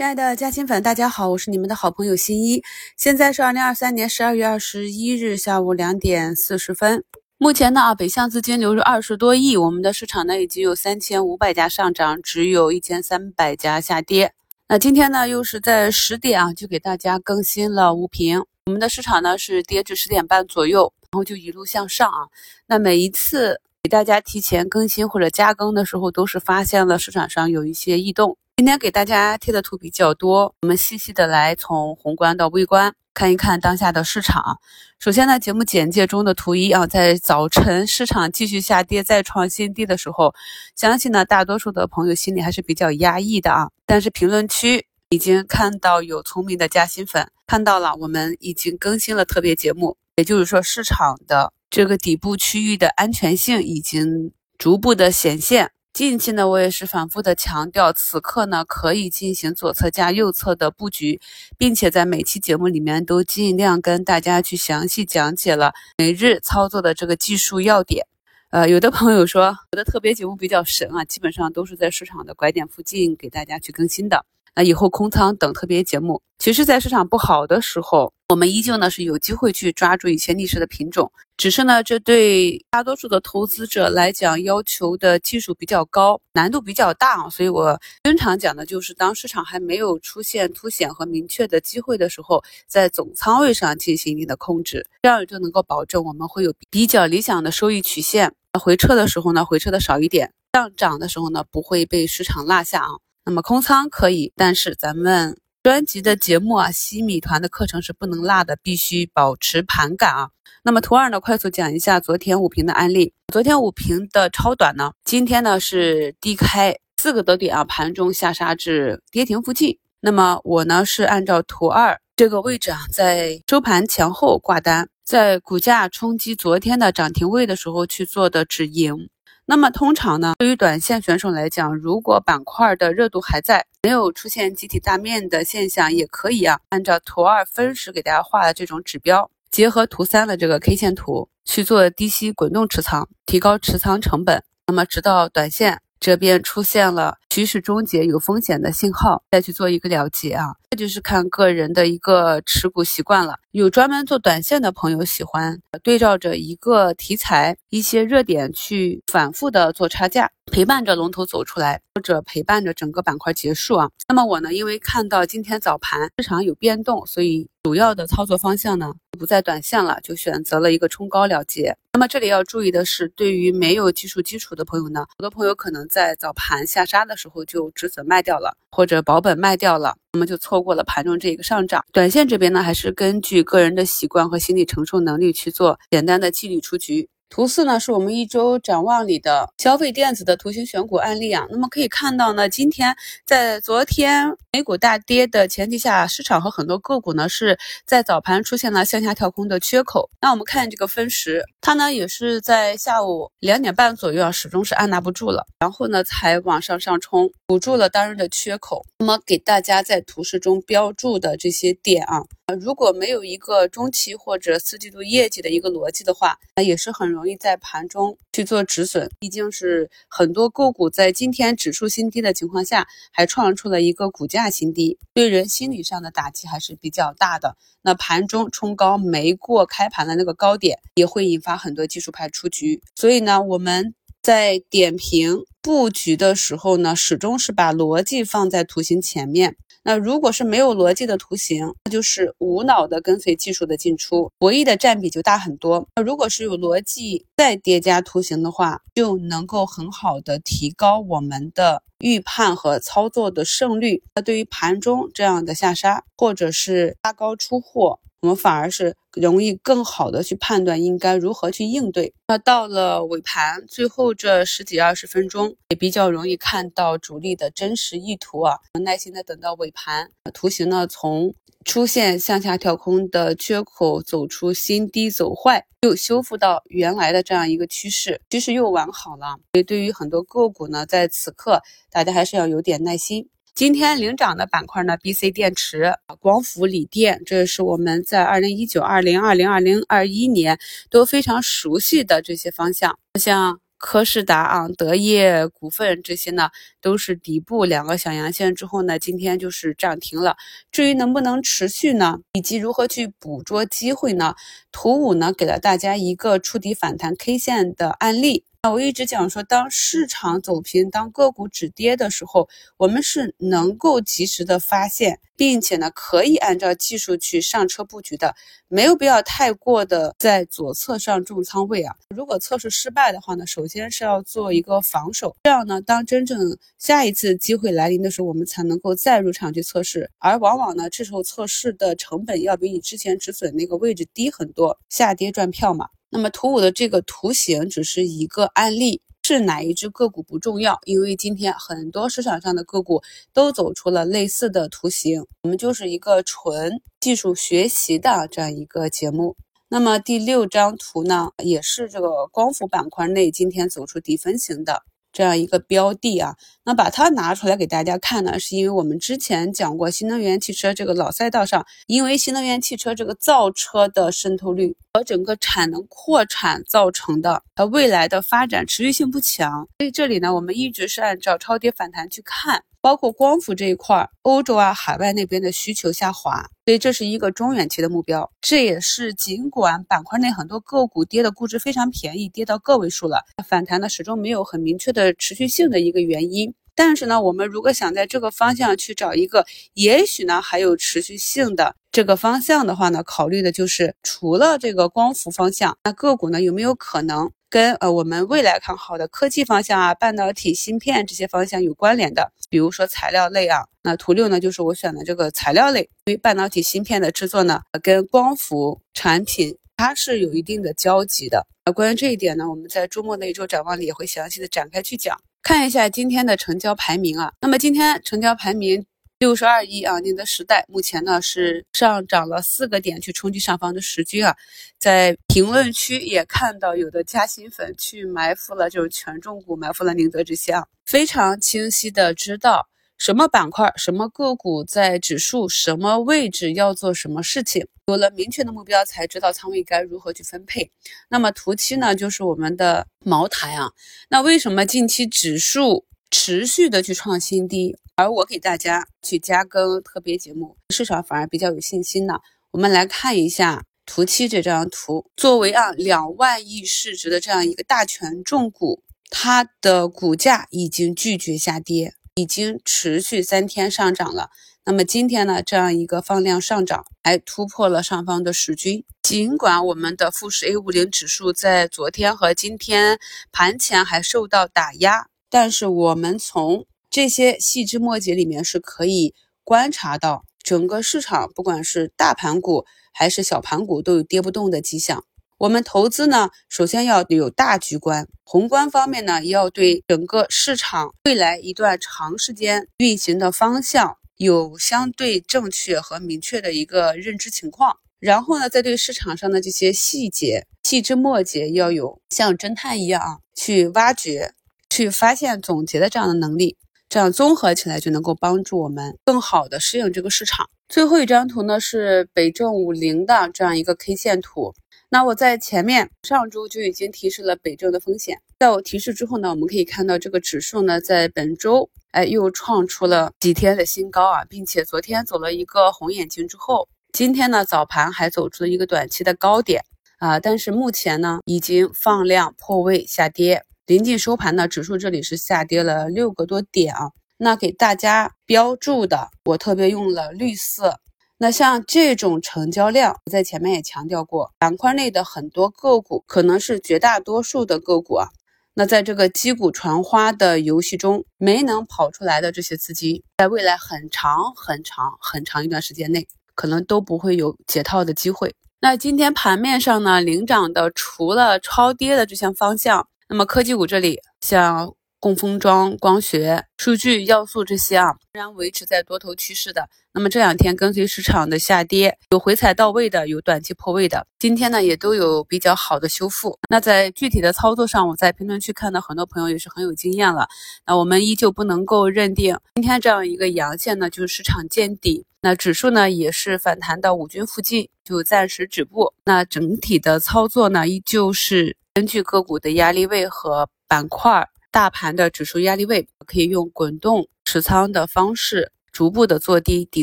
亲爱的嘉兴粉，大家好，我是你们的好朋友新一。现在是二零二三年十二月二十一日下午两点四十分。目前呢，啊，北向资金流入二十多亿，我们的市场呢已经有三千五百家上涨，只有一千三百家下跌。那今天呢，又是在十点啊，就给大家更新了午评。我们的市场呢是跌至十点半左右，然后就一路向上啊。那每一次给大家提前更新或者加更的时候，都是发现了市场上有一些异动。今天给大家贴的图比较多，我们细细的来从宏观到微观看一看当下的市场。首先呢，节目简介中的图一啊，在早晨市场继续下跌再创新低的时候，相信呢大多数的朋友心里还是比较压抑的啊。但是评论区已经看到有聪明的加薪粉看到了，我们已经更新了特别节目，也就是说市场的这个底部区域的安全性已经逐步的显现。近期呢，我也是反复的强调，此刻呢可以进行左侧加右侧的布局，并且在每期节目里面都尽量跟大家去详细讲解了每日操作的这个技术要点。呃，有的朋友说我的特别节目比较神啊，基本上都是在市场的拐点附近给大家去更新的。那以后空仓等特别节目，其实，在市场不好的时候。我们依旧呢是有机会去抓住一些逆势的品种，只是呢这对大多数的投资者来讲要求的技术比较高，难度比较大，所以我经常讲的就是当市场还没有出现凸显和明确的机会的时候，在总仓位上进行一定的控制，这样就能够保证我们会有比较理想的收益曲线。回撤的时候呢，回撤的少一点；上涨的时候呢，不会被市场落下啊。那么空仓可以，但是咱们。专辑的节目啊，西米团的课程是不能落的，必须保持盘感啊。那么图二呢，快速讲一下昨天五评的案例。昨天五评的超短呢，今天呢是低开四个多点啊，盘中下杀至跌停附近。那么我呢是按照图二这个位置啊，在收盘前后挂单，在股价冲击昨天的涨停位的时候去做的止盈。那么通常呢，对于短线选手来讲，如果板块的热度还在，没有出现集体大面的现象，也可以啊，按照图二分时给大家画的这种指标，结合图三的这个 K 线图去做低吸滚动持仓，提高持仓成本。那么直到短线这边出现了趋势终结有风险的信号，再去做一个了结啊。这就是看个人的一个持股习惯了。有专门做短线的朋友喜欢对照着一个题材、一些热点去反复的做差价，陪伴着龙头走出来，或者陪伴着整个板块结束啊。那么我呢，因为看到今天早盘市场有变动，所以主要的操作方向呢不在短线了，就选择了一个冲高了结。那么这里要注意的是，对于没有技术基础的朋友呢，很多朋友可能在早盘下杀的时候就止损卖掉了，或者保本卖掉了。那么就错过了盘中这一个上涨。短线这边呢，还是根据个人的习惯和心理承受能力去做简单的纪律出局。图四呢，是我们一周展望里的消费电子的图形选股案例啊。那么可以看到呢，今天在昨天美股大跌的前提下，市场和很多个股呢是在早盘出现了向下跳空的缺口。那我们看这个分时，它呢也是在下午两点半左右啊，始终是按捺不住了，然后呢才往上上冲，补住了当日的缺口。那么给大家在图示中标注的这些点啊。如果没有一个中期或者四季度业绩的一个逻辑的话，那也是很容容易在盘中去做止损。毕竟是很多个股在今天指数新低的情况下，还创出了一个股价新低，对人心理上的打击还是比较大的。那盘中冲高没过开盘的那个高点，也会引发很多技术派出局。所以呢，我们在点评布局的时候呢，始终是把逻辑放在图形前面。那如果是没有逻辑的图形，那就是无脑的跟随技术的进出，博弈的占比就大很多。那如果是有逻辑再叠加图形的话，就能够很好的提高我们的预判和操作的胜率。那对于盘中这样的下杀或者是拉高出货。我们反而是容易更好的去判断应该如何去应对。那到了尾盘最后这十几二十分钟，也比较容易看到主力的真实意图啊。耐心的等到尾盘，图形呢从出现向下跳空的缺口，走出新低走坏，又修复到原来的这样一个趋势，趋势又完好了。所以对于很多个股呢，在此刻大家还是要有点耐心。今天领涨的板块呢，B C 电池、光伏锂电，这是我们在二零一九、二零二零、二零二一年都非常熟悉的这些方向，像科士达啊、德业股份这些呢，都是底部两个小阳线之后呢，今天就是涨停了。至于能不能持续呢，以及如何去捕捉机会呢？图五呢，给了大家一个触底反弹 K 线的案例。那我一直讲说，当市场走平，当个股止跌的时候，我们是能够及时的发现，并且呢，可以按照技术去上车布局的，没有必要太过的在左侧上重仓位啊。如果测试失败的话呢，首先是要做一个防守，这样呢，当真正下一次机会来临的时候，我们才能够再入场去测试。而往往呢，这时候测试的成本要比你之前止损那个位置低很多，下跌赚票嘛。那么图五的这个图形只是一个案例，是哪一只个股不重要，因为今天很多市场上的个股都走出了类似的图形，我们就是一个纯技术学习的这样一个节目。那么第六张图呢，也是这个光伏板块内今天走出底分型的。这样一个标的啊，那把它拿出来给大家看呢，是因为我们之前讲过新能源汽车这个老赛道上，因为新能源汽车这个造车的渗透率和整个产能扩产造成的，它未来的发展持续性不强，所以这里呢，我们一直是按照超跌反弹去看。包括光伏这一块，欧洲啊、海外那边的需求下滑，所以这是一个中远期的目标。这也是尽管板块内很多个股跌的估值非常便宜，跌到个位数了，反弹呢始终没有很明确的持续性的一个原因。但是呢，我们如果想在这个方向去找一个也许呢还有持续性的这个方向的话呢，考虑的就是除了这个光伏方向，那个股呢有没有可能？跟呃我们未来看好的科技方向啊、半导体芯片这些方向有关联的，比如说材料类啊。那图六呢，就是我选的这个材料类，因为半导体芯片的制作呢，跟光伏产品它是有一定的交集的。呃，关于这一点呢，我们在周末的一周展望里也会详细的展开去讲。看一下今天的成交排名啊，那么今天成交排名。六十二亿啊，宁德时代目前呢是上涨了四个点，去冲击上方的十均啊。在评论区也看到有的加薪粉去埋伏了就是权重股，埋伏了宁德这些啊，非常清晰的知道什么板块、什么个股在指数什么位置要做什么事情，有了明确的目标，才知道仓位该如何去分配。那么图七呢，就是我们的茅台啊。那为什么近期指数持续的去创新低？而我给大家去加更特别节目，市场反而比较有信心呢。我们来看一下图七这张图，作为啊两万亿市值的这样一个大权重股，它的股价已经拒绝下跌，已经持续三天上涨了。那么今天呢，这样一个放量上涨，还突破了上方的十均。尽管我们的富时 A 五零指数在昨天和今天盘前还受到打压，但是我们从这些细枝末节里面是可以观察到，整个市场不管是大盘股还是小盘股都有跌不动的迹象。我们投资呢，首先要有大局观，宏观方面呢，要对整个市场未来一段长时间运行的方向有相对正确和明确的一个认知情况。然后呢，再对市场上的这些细节、细枝末节要有像侦探一样啊，去挖掘、去发现、总结的这样的能力。这样综合起来就能够帮助我们更好的适应这个市场。最后一张图呢是北证五零的这样一个 K 线图。那我在前面上周就已经提示了北证的风险，在我提示之后呢，我们可以看到这个指数呢在本周哎又创出了几天的新高啊，并且昨天走了一个红眼睛之后，今天呢早盘还走出了一个短期的高点啊，但是目前呢已经放量破位下跌。临近收盘呢，指数这里是下跌了六个多点啊。那给大家标注的，我特别用了绿色。那像这种成交量，我在前面也强调过，板块内的很多个股，可能是绝大多数的个股啊。那在这个击鼓传花的游戏中，没能跑出来的这些资金，在未来很长很长很长一段时间内，可能都不会有解套的机会。那今天盘面上呢，领涨的除了超跌的这项方向。那么科技股这里，像供封装、光学、数据要素这些啊，仍然维持在多头趋势的。那么这两天跟随市场的下跌，有回踩到位的，有短期破位的，今天呢也都有比较好的修复。那在具体的操作上，我在评论区看到很多朋友也是很有经验了。那我们依旧不能够认定今天这样一个阳线呢，就是市场见底。那指数呢也是反弹到五均附近，就暂时止步。那整体的操作呢，依旧是。根据个股的压力位和板块、大盘的指数压力位，可以用滚动持仓的方式，逐步的做低底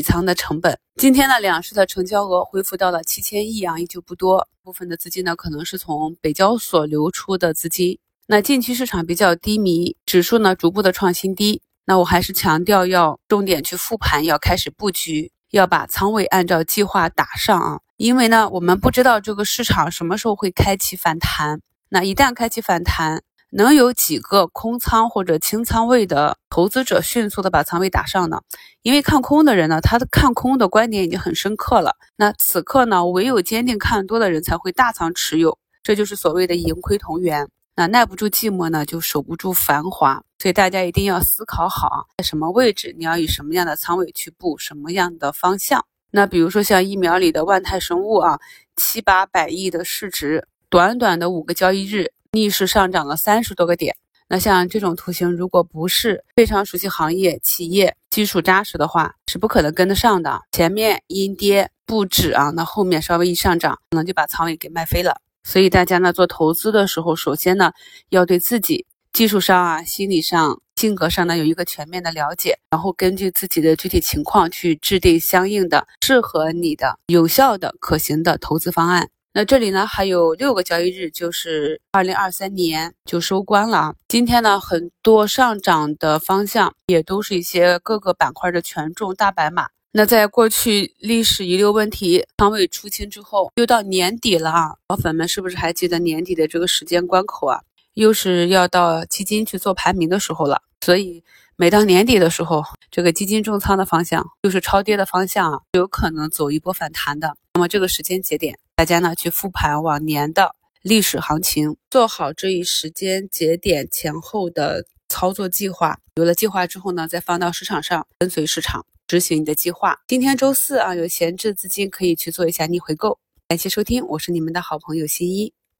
仓的成本。今天呢，两市的成交额恢复到了七千亿啊，依旧不多。部分的资金呢，可能是从北交所流出的资金。那近期市场比较低迷，指数呢逐步的创新低。那我还是强调要重点去复盘，要开始布局，要把仓位按照计划打上啊。因为呢，我们不知道这个市场什么时候会开启反弹。那一旦开启反弹，能有几个空仓或者清仓位的投资者迅速的把仓位打上呢？因为看空的人呢，他的看空的观点已经很深刻了。那此刻呢，唯有坚定看多的人才会大仓持有，这就是所谓的盈亏同源。那耐不住寂寞呢，就守不住繁华。所以大家一定要思考好，在什么位置，你要以什么样的仓位去布什么样的方向。那比如说像疫苗里的万泰生物啊，七八百亿的市值，短短的五个交易日，逆势上涨了三十多个点。那像这种图形，如果不是非常熟悉行业、企业基础扎实的话，是不可能跟得上的。前面阴跌不止啊，那后面稍微一上涨，可能就把仓位给卖飞了。所以大家呢做投资的时候，首先呢要对自己技术上啊、心理上、性格上呢有一个全面的了解，然后根据自己的具体情况去制定相应的适合你的、有效的、可行的投资方案。那这里呢还有六个交易日，就是二零二三年就收官了啊。今天呢很多上涨的方向也都是一些各个板块的权重大白马。那在过去历史遗留问题仓位出清之后，又到年底了啊，老粉们是不是还记得年底的这个时间关口啊？又是要到基金去做排名的时候了。所以每到年底的时候，这个基金重仓的方向就是超跌的方向啊，有可能走一波反弹的。那么这个时间节点，大家呢去复盘往年的历史行情，做好这一时间节点前后的操作计划。有了计划之后呢，再放到市场上，跟随市场。执行你的计划。今天周四啊，有闲置资金可以去做一下逆回购。感谢收听，我是你们的好朋友新一。